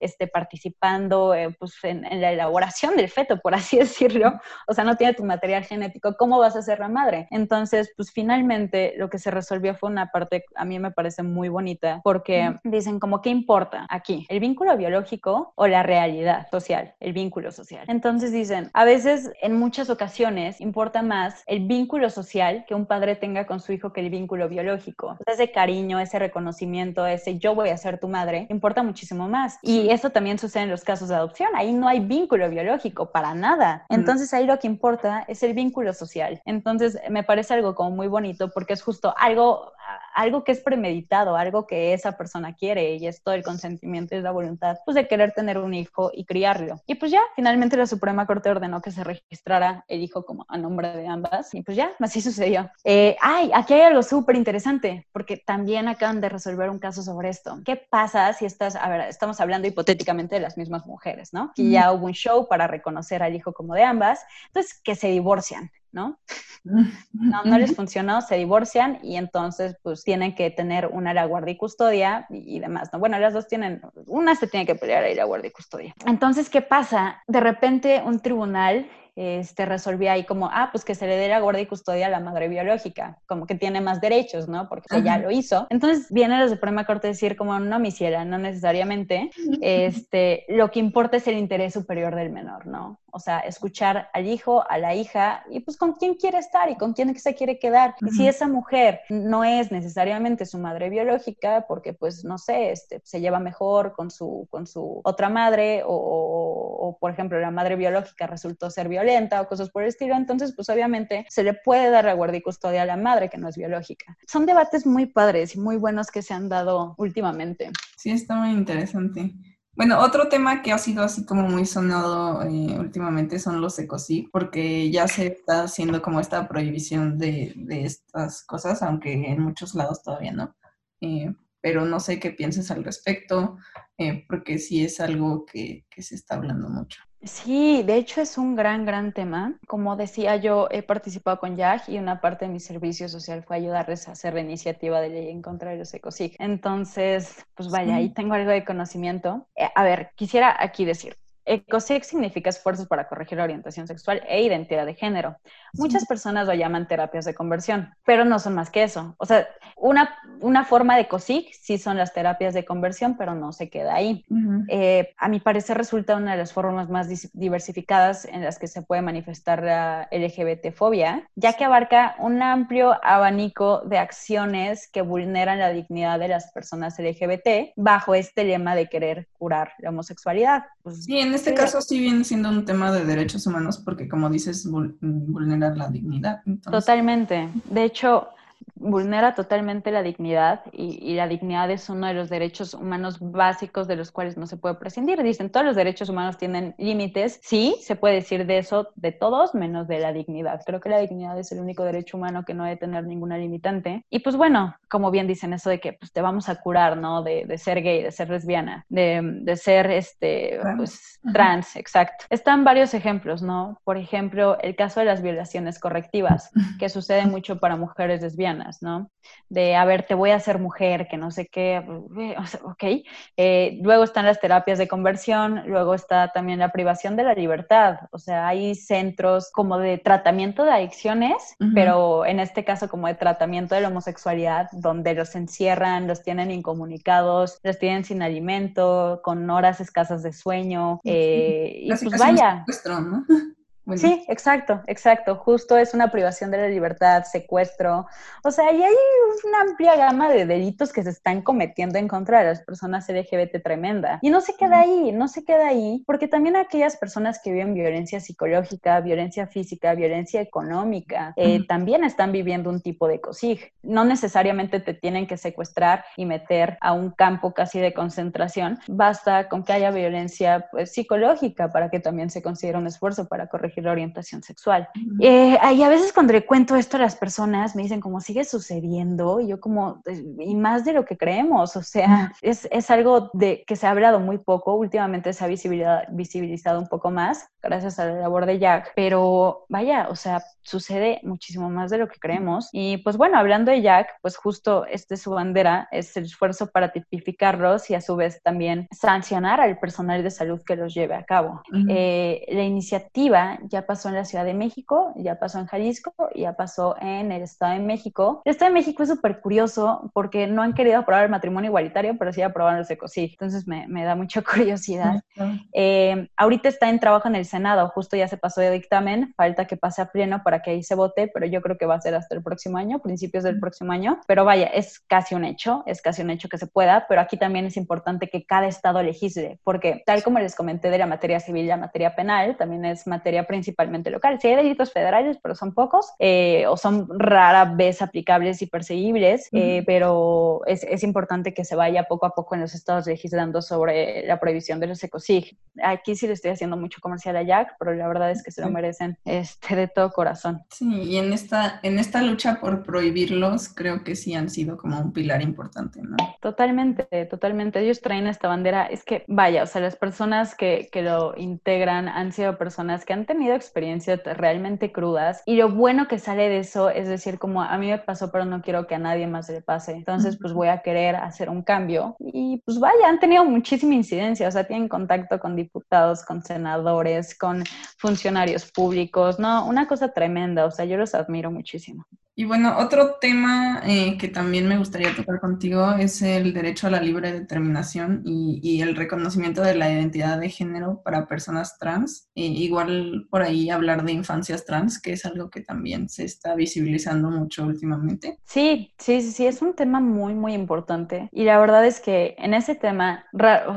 este, participando eh, pues, en, la elaboración del feto, por así decirlo. O sea, no tiene tu material genético, ¿cómo vas a ser la madre? Entonces, pues finalmente lo que se resolvió fue una parte, a mí me parece muy bonita, porque dicen como, ¿qué importa aquí? ¿El vínculo biológico o la realidad social? El vínculo social. Entonces dicen, a veces, en muchas ocasiones, importa más el vínculo social que un padre tenga con su hijo que el vínculo biológico. Ese cariño, ese reconocimiento, ese yo voy a ser tu madre, importa muchísimo más. Y eso también sucede en los casos de adopción. Ahí no hay vínculo biológico para nada. Entonces ahí lo que importa es el vínculo social. Entonces me parece algo como muy bonito porque es justo algo algo que es premeditado, algo que esa persona quiere y es todo el consentimiento y la voluntad pues de querer tener un hijo y criarlo. Y pues ya, finalmente la Suprema Corte ordenó que se registrara el hijo como a nombre de ambas y pues ya, así sucedió. Eh, ay, aquí hay algo súper interesante porque también acaban de resolver un caso sobre esto. ¿Qué pasa si estás, a ver, estamos hablando hipotéticamente de las mismas mujeres, ¿no? Que ya hubo un show para reconocer al hijo como de ambas, entonces que se divorcian. ¿No? No, no les funcionó, se divorcian y entonces pues tienen que tener una la guardia y custodia y, demás, ¿no? Bueno, las dos tienen, una se tiene que pelear ahí la guardia y custodia. Entonces, ¿qué pasa? De repente un tribunal este, resolvía ahí como, ah, pues que se le dé la guardia y custodia a la madre biológica, como que tiene más derechos, ¿no? Porque ya lo hizo. Entonces viene la Suprema Corte a decir como, no, mi ciela, no necesariamente, este, lo que importa es el interés superior del menor, ¿no? O sea, escuchar al hijo, a la hija, y pues con quién quiere estar y con quién se quiere quedar. Y si esa mujer no es necesariamente su madre biológica, porque pues, no sé, este, se lleva mejor con su, con su otra madre, o, o, por ejemplo, la madre biológica resultó ser violenta o cosas por el estilo, entonces pues obviamente se le puede dar la guardia y custodia a la madre que no es biológica. Son debates muy padres y muy buenos que se han dado últimamente. Sí, está muy interesante. Bueno, otro tema que ha sido así como muy sonado eh, últimamente son los ecosí, porque ya se está haciendo como esta prohibición de, estas cosas, aunque en muchos lados todavía no. Eh, pero no sé qué piensas al respecto, eh, porque sí es algo que, que se está hablando mucho. Sí, de hecho es un gran, gran tema. Como decía, yo he participado con YAG y una parte de mi servicio social fue ayudarles a hacer la iniciativa de ley en contra de los ecosig. Entonces, pues vaya, ahí tengo algo de conocimiento. Eh, a ver, quisiera aquí decir, ECOSEX significa esfuerzos para corregir la orientación sexual e identidad de género. Muchas personas lo llaman terapias de conversión, pero no son más que eso. O sea, una, una forma de COSIC sí son las terapias de conversión, pero no se queda ahí. Eh, a mi parecer resulta una de las formas más diversificadas en las que se puede manifestar la LGBT-fobia, ya que abarca un amplio abanico de acciones que vulneran la dignidad de las personas LGBT bajo este lema de querer curar la homosexualidad. Pues, sí, en este caso sí viene siendo un tema de derechos humanos porque como dices, vulnerar la dignidad. Totalmente. De hecho, vulnera totalmente la dignidad y, la dignidad es uno de los derechos humanos básicos de los cuales no se puede prescindir. Dicen, todos los derechos humanos tienen límites. Sí, se puede decir de eso de todos, menos de la dignidad. Creo que la dignidad es el único derecho humano que no debe tener ninguna limitante. Y pues bueno, como bien dicen eso de que pues, te vamos a curar, ¿no? De, de ser gay, de ser lesbiana, de, de ser este, pues, trans, exacto. Están varios ejemplos, ¿no? Por ejemplo, el caso de las violaciones correctivas, que sucede mucho para mujeres lesbianas, ¿no? De, a ver, te voy a hacer mujer, que no sé qué, ok. Eh, luego están las terapias de conversión, luego está también la privación de la libertad, o sea, hay centros como de tratamiento de adicciones, pero en este caso como de tratamiento de la homosexualidad, donde los encierran, los tienen incomunicados, los tienen sin alimento, con horas escasas de sueño, eh, y pues vaya. ¿no? Sí, exacto, exacto. Justo es una privación de la libertad, secuestro. O sea, y hay una amplia gama de delitos que se están cometiendo en contra de las personas LGBT tremenda. Y no se queda ahí, no se queda ahí, porque también aquellas personas que viven violencia psicológica, violencia física, violencia económica, eh, también están viviendo un tipo de COSIG. No necesariamente te tienen que secuestrar y meter a un campo casi de concentración. Basta con que haya violencia pues, psicológica para que también se considere un esfuerzo para corregir la orientación sexual. Eh, y a veces cuando le cuento esto a las personas me dicen como sigue sucediendo y yo como, y más de lo que creemos, o sea, es, es algo de que se ha hablado muy poco, últimamente se ha visibilizado, visibilizado un poco más gracias a la labor de Jack, pero vaya, o sea, sucede muchísimo más de lo que creemos. Y pues bueno, hablando de Jack, pues justo este es su bandera, es el esfuerzo para tipificarlos y a su vez también sancionar al personal de salud que los lleve a cabo. Eh, la iniciativa ya pasó en la Ciudad de México, ya pasó en Jalisco, ya pasó en el Estado de México. El Estado de México es súper curioso porque no han querido aprobar el matrimonio igualitario, pero sí aprobaron el ECOSIG. Entonces me, me, da mucha curiosidad. Eh, ahorita está en trabajo en el Senado, justo ya se pasó de dictamen, falta que pase a pleno para que ahí se vote, pero yo creo que va a ser hasta el próximo año, principios del próximo año. Pero vaya, es casi un hecho, es casi un hecho que se pueda, pero aquí también es importante que cada estado legisle, porque tal como les comenté de la materia civil y la materia penal, también es materia principalmente local. Sí hay delitos federales, pero son pocos, eh, o son rara vez aplicables y perseguibles, eh, pero es, es, importante que se vaya poco a poco en los estados legislando sobre la prohibición de los ecosig. Aquí sí le estoy haciendo mucho comercial a Jack, pero la verdad es que se lo merecen este, de todo corazón. Sí, y en esta, en esta lucha por prohibirlos, creo que sí han sido como un pilar importante, ¿no? Totalmente, totalmente. Ellos traen esta bandera. Es que, vaya, o sea, las personas que, que lo integran han sido personas que han tenido experiencias realmente crudas. Y lo bueno que sale de eso es decir, como a mí me pasó, pero no quiero que a nadie más le pase. Entonces, pues voy a querer hacer un cambio. Y pues vaya, han tenido muchísima incidencia. O sea, tienen contacto con diputados, con senadores, con funcionarios públicos. No, una cosa tremenda o sea, yo los admiro muchísimo. Y bueno, otro tema eh, que también me gustaría tocar contigo es el derecho a la libre determinación y, el reconocimiento de la identidad de género para personas trans. igual por ahí hablar de infancias trans, que es algo que también se está visibilizando mucho últimamente. Sí, sí, sí, es un tema muy, muy importante. Y la verdad es que en ese tema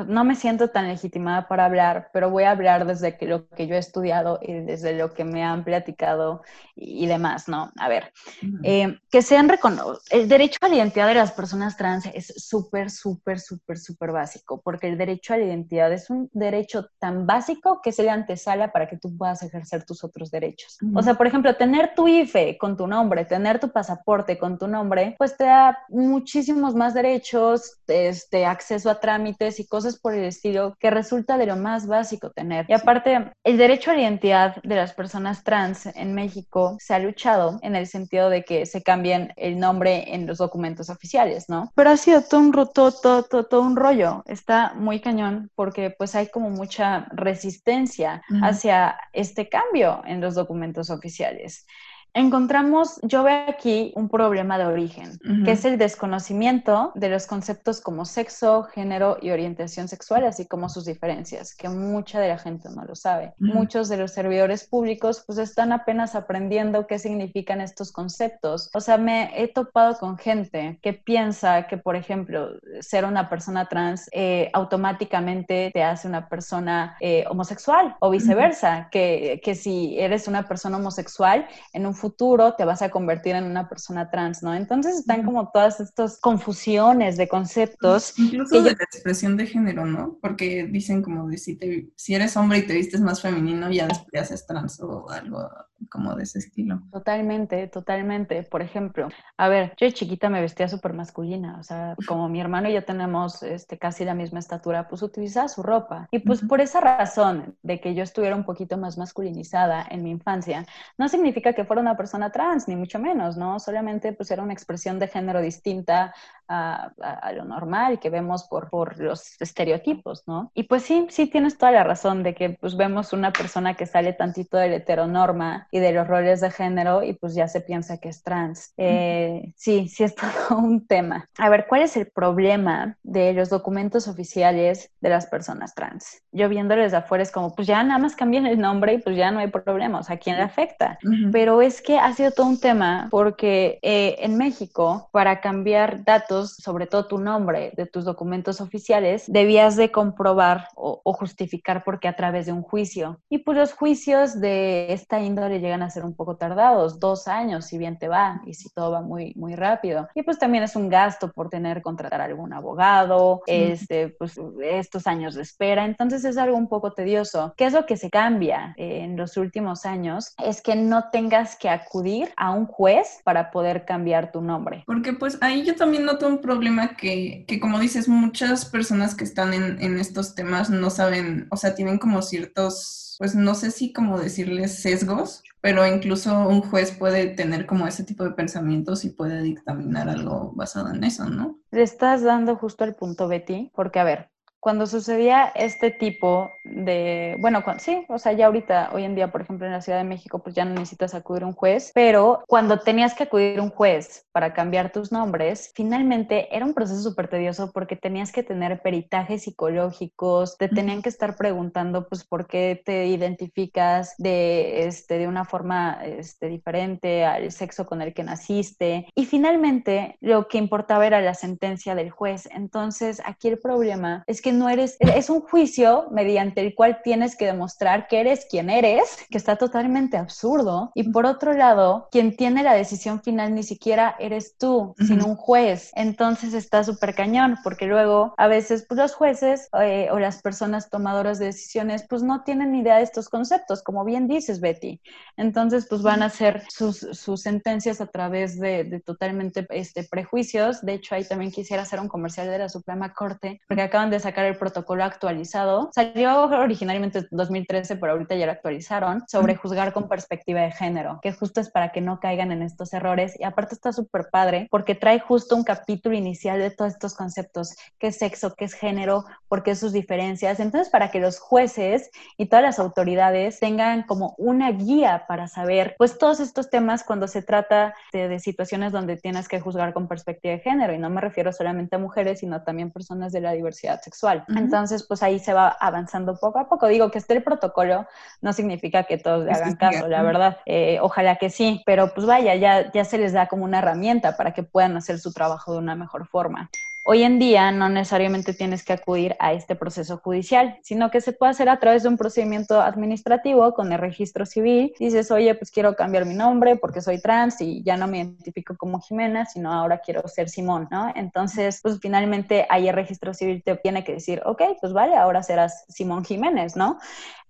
no me siento tan legitimada para hablar, pero voy a hablar desde que lo que yo he estudiado y desde lo que me han platicado y demás, ¿no? A ver. Eh, que sean reconocidos. El derecho a la identidad de las personas trans es súper, súper, súper, súper básico, porque el derecho a la identidad es un derecho tan básico que se le antesala para que tú puedas ejercer tus otros derechos. O sea, por ejemplo, tener tu IFE con tu nombre, tener tu pasaporte con tu nombre, pues te da muchísimos más derechos, este, acceso a trámites y cosas por el estilo que resulta de lo más básico tener. Y aparte, el derecho a la identidad de las personas trans en México se ha luchado en el sentido de que se cambien el nombre en los documentos oficiales, ¿no? Pero ha sido todo un, todo, todo, todo, un rollo. Está muy cañón porque pues hay como mucha resistencia hacia este cambio en los documentos oficiales encontramos, yo veo aquí un problema de origen, que es el desconocimiento de los conceptos como sexo, género y orientación sexual, así como sus diferencias, que mucha de la gente no lo sabe. Muchos de los servidores públicos pues están apenas aprendiendo qué significan estos conceptos. O sea, me he topado con gente que piensa que, por ejemplo, ser una persona trans eh, automáticamente te hace una persona eh, homosexual o viceversa, que, que si eres una persona homosexual, en un futuro te vas a convertir en una persona trans, ¿no? Entonces están como todas estas confusiones de conceptos. Incluso de la expresión de género, ¿no? Porque dicen como de si, si eres hombre y te vistes más femenino, ya después haces trans o algo como de ese estilo. Totalmente, totalmente. Por ejemplo, a ver, yo de chiquita me vestía súper masculina, o sea, como mi hermano y yo tenemos este, casi la misma estatura, pues utilizaba su ropa. Y pues por esa razón de que yo estuviera un poquito más masculinizada en mi infancia, no significa que fuera una persona trans, ni mucho menos, ¿no? Solamente pues era una expresión de género distinta a, a, lo normal que vemos por, por los estereotipos, ¿no? Y pues sí, sí tienes toda la razón de que pues vemos una persona que sale tantito de la heteronorma y de los roles de género y pues ya se piensa que es trans. Eh, sí, sí es todo un tema. A ver, ¿cuál es el problema de los documentos oficiales de las personas trans? Yo viéndoles desde afuera es como, pues ya nada más cambian el nombre y pues ya no hay problemas, ¿a quién le afecta? Pero es que ha sido todo un tema porque eh, en México, para cambiar datos, sobre todo tu nombre de tus documentos oficiales, debías de comprobar o, o justificar por qué a través de un juicio. Y pues los juicios de esta índole llegan a ser un poco tardados, dos años si bien te va y si todo va muy, muy rápido. Y pues también es un gasto por tener que contratar a algún abogado, este, pues estos años de espera. Entonces es algo un poco tedioso. ¿Qué es lo que se cambia en los últimos años? Es que no tengas que acudir a un juez para poder cambiar tu nombre. Porque pues ahí yo también noto un problema que, que como dices, muchas personas que están en, en estos temas no saben, o sea, tienen como ciertos pues no sé si como decirles sesgos, pero incluso un juez puede tener como ese tipo de pensamientos y puede dictaminar algo basado en eso, ¿no? Le estás dando justo el punto, Betty, porque a ver, cuando sucedía este tipo de, bueno, sí, o sea, ya ahorita, hoy en día, por ejemplo, en la Ciudad de México, pues ya no necesitas acudir a un juez, pero cuando tenías que acudir a un juez para cambiar tus nombres, finalmente era un proceso súper tedioso porque tenías que tener peritajes psicológicos, te tenían que estar preguntando, pues, por qué te identificas de, este, de una forma este, diferente al sexo con el que naciste. Y finalmente, lo que importaba era la sentencia del juez. Entonces, aquí el problema es que no eres, es un juicio mediante el cual tienes que demostrar que eres quien eres, que está totalmente absurdo. Y por otro lado, quien tiene la decisión final ni siquiera eres tú, sino un juez. Entonces está súper cañón, porque luego a veces pues, los jueces eh, o las personas tomadoras de decisiones pues no tienen idea de estos conceptos, como bien dices, Betty. Entonces pues van a hacer sus, sus sentencias a través de, de, totalmente este, prejuicios. De hecho, ahí también quisiera hacer un comercial de la Suprema Corte, porque acaban de sacar el protocolo actualizado. Salió originalmente en 2013, pero ahorita ya lo actualizaron, sobre juzgar con perspectiva de género, que justo es para que no caigan en estos errores. Y aparte está súper padre porque trae justo un capítulo inicial de todos estos conceptos, qué es sexo, qué es género, por qué sus diferencias. Entonces, para que los jueces y todas las autoridades tengan como una guía para saber, pues, todos estos temas cuando se trata de, de situaciones donde tienes que juzgar con perspectiva de género. Y no me refiero solamente a mujeres, sino también personas de la diversidad sexual. Entonces, pues ahí se va avanzando poco a poco. Digo que esté el protocolo no significa que todos le hagan caso, la verdad. Eh, ojalá que sí, pero pues vaya, ya, ya se les da como una herramienta para que puedan hacer su trabajo de una mejor forma. Hoy en día no necesariamente tienes que acudir a este proceso judicial, sino que se puede hacer a través de un procedimiento administrativo con el registro civil. Dices, oye, pues quiero cambiar mi nombre porque soy trans y ya no me identifico como Jimena, sino ahora quiero ser Simón, ¿no? Entonces, pues finalmente ahí el registro civil te tiene que decir, ok, pues vale, ahora serás Simón Jiménez, ¿no?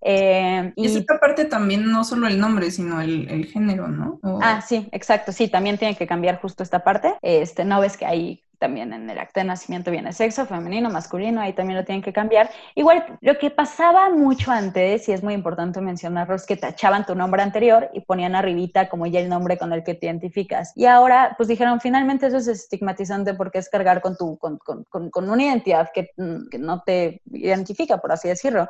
Eh, y, esta parte también no solo el nombre, sino el, el género, ¿no? Ah, sí, exacto, sí, también tiene que cambiar justo esta parte. Este, no ves que hay también en el acta de nacimiento viene sexo, femenino, masculino, ahí también lo tienen que cambiar. Igual, lo que pasaba mucho antes, y es muy importante mencionarlo, es que tachaban tu nombre anterior y ponían arribita como ya el nombre con el que te identificas. Y ahora, pues dijeron, finalmente eso es estigmatizante porque es cargar con, tu, con, con, con, una identidad que, mm, que, no te identifica, por así decirlo.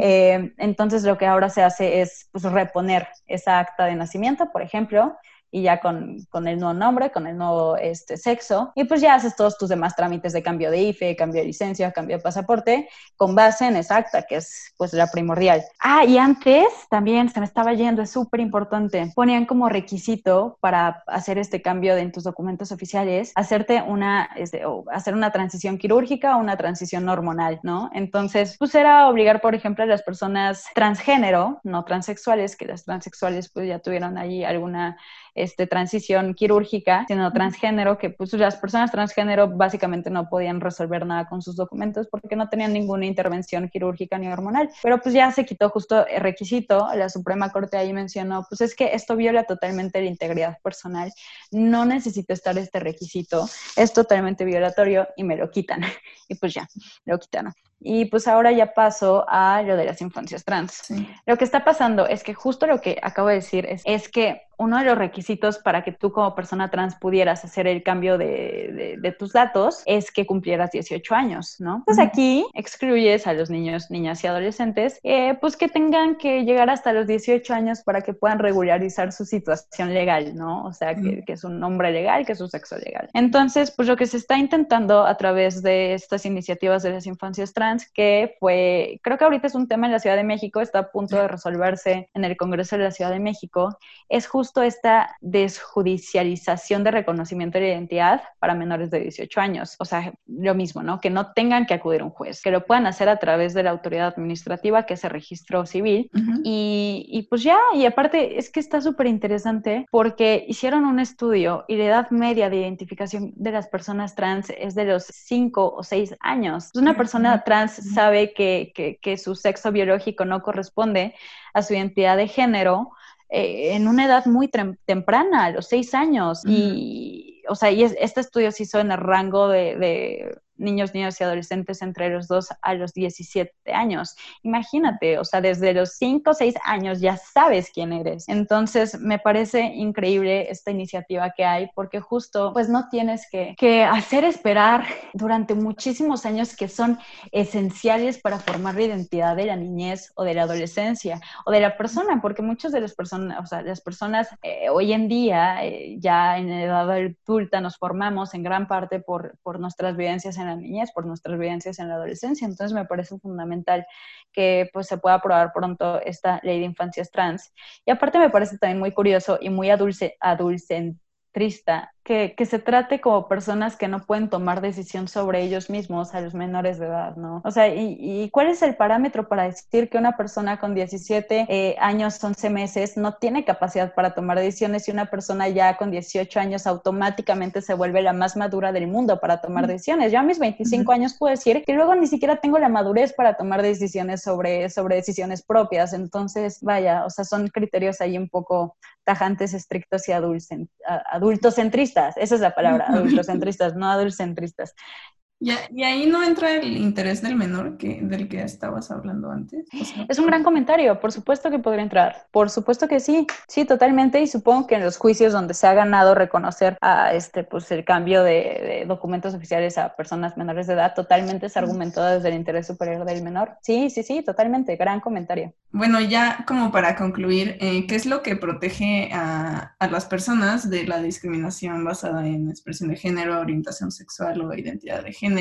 eh, entonces, lo que ahora se hace es pues, reponer esa acta de nacimiento, por ejemplo, y ya con, con, el nuevo nombre, con el nuevo este, sexo, y pues ya haces todos tus demás trámites de cambio de IFE, cambio de licencia, cambio de pasaporte, con base en esa acta, que es pues la primordial. Ah, y antes también se me estaba yendo, es súper importante, ponían como requisito para hacer este cambio de, en tus documentos oficiales, hacerte una, este, o hacer una transición quirúrgica o una transición hormonal, ¿no? Entonces, pues era obligar, por ejemplo, a las personas transgénero, no transexuales, que las transexuales pues ya tuvieron allí alguna este, transición quirúrgica, sino transgénero, que pues las personas transgénero básicamente no podían resolver nada con sus documentos porque no tenían ninguna intervención quirúrgica ni hormonal. Pero pues ya se quitó justo el requisito, la Suprema Corte ahí mencionó, pues es que esto viola totalmente la integridad personal, no necesito estar este requisito, es totalmente violatorio y me lo quitan. Y pues ya, lo quitaron. Y pues ahora ya paso a lo de las infancias trans. Lo que está pasando es que justo lo que acabo de decir es, es que uno de los requisitos para que tú como persona trans pudieras hacer el cambio de, de, tus datos es que cumplieras 18 años, ¿no? Pues aquí excluyes a los niños, niñas y adolescentes, eh, pues que tengan que llegar hasta los 18 años para que puedan regularizar su situación legal, ¿no? O sea, que, que, es un nombre legal, que es un sexo legal. Entonces, pues lo que se está intentando a través de estas iniciativas de las infancias trans, que fue, creo que ahorita es un tema en la Ciudad de México, está a punto de resolverse en el Congreso de la Ciudad de México, es justo esta desjudicialización de reconocimiento de identidad para menores de 18 años. O sea, lo mismo, ¿no? Que no tengan que acudir a un juez, que lo puedan hacer a través de la autoridad administrativa, que es el registro civil. y, y, pues ya, y aparte es que está súper interesante porque hicieron un estudio y la edad media de identificación de las personas trans es de los 5 o 6 años. Una persona trans sabe que, que, que su sexo biológico no corresponde a su identidad de género eh, en una edad muy temprana, a los seis años. Y, o sea, y este estudio se hizo en el rango de niños, niños y adolescentes entre los 2 a los 17 años. Imagínate, o sea, desde los 5 o 6 años ya sabes quién eres. Entonces, me parece increíble esta iniciativa que hay porque justo, pues no tienes que, que hacer esperar durante muchísimos años que son esenciales para formar la identidad de la niñez o de la adolescencia o de la persona, porque muchas de las personas, o sea, las personas eh, hoy en día, eh, ya en edad adulta, nos formamos en gran parte por, por nuestras vivencias en la niñez, por nuestras vivencias en la adolescencia. Entonces me parece fundamental que pues se pueda aprobar pronto esta ley de infancias trans. Y aparte me parece también muy curioso y muy adulce, adulcentrista que, se trate como personas que no pueden tomar decisión sobre ellos mismos a los menores de edad, ¿no? O sea, ¿y, cuál es el parámetro para decir que una persona con 17 eh, años, 11 meses, no tiene capacidad para tomar decisiones y una persona ya con 18 años automáticamente se vuelve la más madura del mundo para tomar decisiones? Yo a mis 25 años puedo decir que luego ni siquiera tengo la madurez para tomar decisiones sobre, sobre decisiones propias. Entonces, vaya, o sea, son criterios ahí un poco tajantes, estrictos y adultocentristas esa es la palabra, adultocentristas, no adultocentristas. Y, ahí no entra el interés del menor que, del que estabas hablando antes. es un gran comentario, por supuesto que podría entrar, por supuesto que sí, sí, totalmente, y supongo que en los juicios donde se ha ganado reconocer a este, pues, el cambio de, documentos oficiales a personas menores de edad, totalmente es argumentado desde el interés superior del menor. Sí, sí, sí, totalmente, gran comentario. Bueno, ya como para concluir, eh, ¿qué es lo que protege a, a las personas de la discriminación basada en expresión de género, orientación sexual o identidad de género?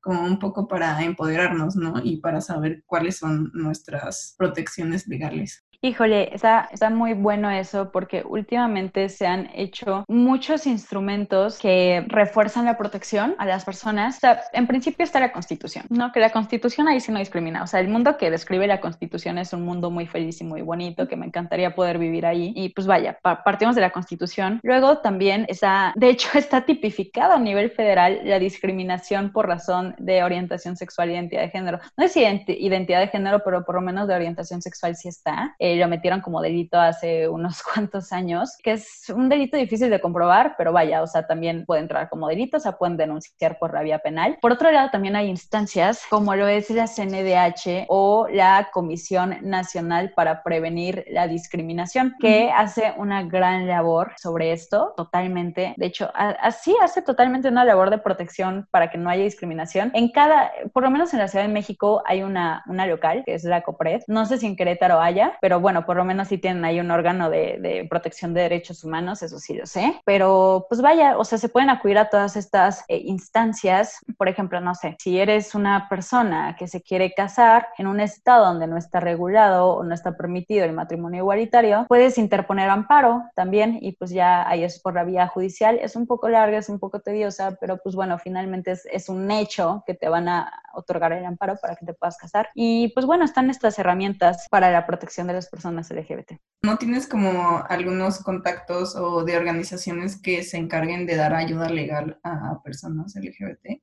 Como un poco para empoderarnos, ¿no? Y para saber cuáles son nuestras protecciones legales. Híjole, está, muy bueno eso porque últimamente se han hecho muchos instrumentos que refuerzan la protección a las personas. O sea, en principio está la Constitución, ¿no? Que la Constitución ahí sí no discrimina. O sea, el mundo que describe la Constitución es un mundo muy feliz y muy bonito que me encantaría poder vivir ahí. Y pues vaya, partimos de la Constitución. Luego también está, de hecho, está tipificado a nivel federal la discriminación por razón de orientación sexual y identidad de género. No es identidad de género, pero por lo menos de orientación sexual sí está. Lo metieron como delito hace unos cuantos años, que es un delito difícil de comprobar, pero vaya, o sea, también puede entrar como delito, o sea, pueden denunciar por la vía penal. Por otro lado, también hay instancias como lo es la CNDH o la Comisión Nacional para Prevenir la Discriminación, que hace una gran labor sobre esto, totalmente. De hecho, así hace totalmente una labor de protección para que no haya discriminación. En cada, por lo menos en la Ciudad de México, hay una, una local, que es la COPRED. No sé si en Querétaro haya, pero bueno, por lo menos sí tienen ahí un órgano de, protección de derechos humanos, eso sí lo sé. Pero pues vaya, o sea, se pueden acudir a todas estas eh, instancias. Por ejemplo, no sé, si eres una persona que se quiere casar en un estado donde no está regulado o no está permitido el matrimonio igualitario, puedes interponer amparo también y pues ya ahí es por la vía judicial. Es un poco larga, es un poco tediosa, pero pues bueno, finalmente es, es un hecho que te van a otorgar el amparo para que te puedas casar. Y pues bueno, están estas herramientas para la protección de personas LGBT. ¿No tienes como algunos contactos o de organizaciones que se encarguen de dar ayuda legal a personas LGBT?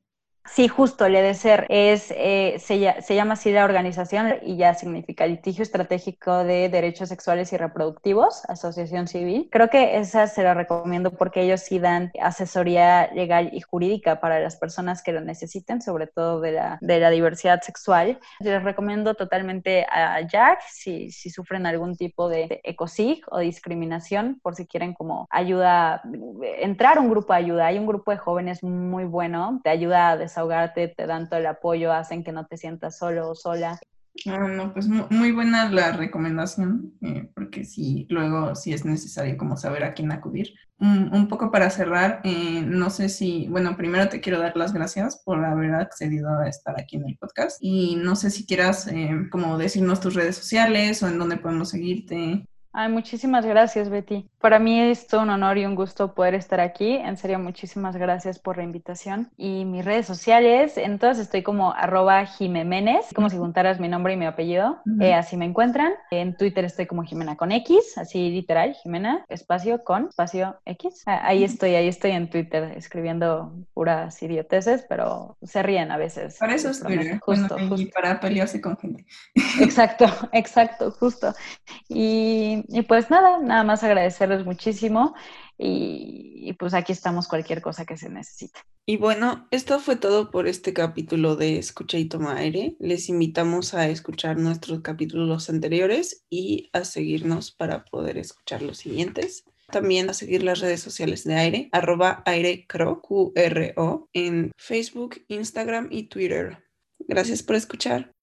Sí, justo, el EDESER es, eh, se, llama así la organización y ya significa Litigio Estratégico de Derechos Sexuales y Reproductivos, Asociación Civil. Creo que esa se la recomiendo porque ellos sí dan asesoría legal y jurídica para las personas que lo necesiten, sobre todo de la, de la diversidad sexual. Les recomiendo totalmente a Jack si, si sufren algún tipo de ecosig o discriminación, por si quieren como ayuda, entrar un grupo de ayuda. Hay un grupo de jóvenes muy bueno, te ayuda a desahogarte, te dan todo el apoyo, hacen que no te sientas solo o sola. Ah, no, pues muy buena la recomendación, eh, porque sí, luego sí es necesario como saber a quién acudir. un poco para cerrar, eh, no sé si, bueno, primero te quiero dar las gracias por haber accedido a estar aquí en el podcast y no sé si quieras eh, como decirnos tus redes sociales o en dónde podemos seguirte. Ay, muchísimas gracias, Betty. Para mí es todo un honor y un gusto poder estar aquí. En serio, muchísimas gracias por la invitación. Y mis redes sociales, en todas estoy como arroba jimemenes, como si juntaras mi nombre y mi apellido. Eh, así me encuentran. En Twitter estoy como Jimena con X, así literal, Jimena, espacio con, espacio X. Ah, ahí estoy, ahí estoy en Twitter escribiendo puras idioteces, pero se ríen a veces. Para eso es Twitter, justo, Y para pelearse con gente. Exacto, exacto, justo. Y y pues nada, nada más agradecerles muchísimo y, pues aquí estamos cualquier cosa que se necesite. Y bueno, esto fue todo por este capítulo de Escucha y Toma Aire. Les invitamos a escuchar nuestros capítulos anteriores y a seguirnos para poder escuchar los siguientes. También a seguir las redes sociales de Aire, arroba airecro, Q-R-O, en Facebook, Instagram y Twitter. Gracias por escuchar.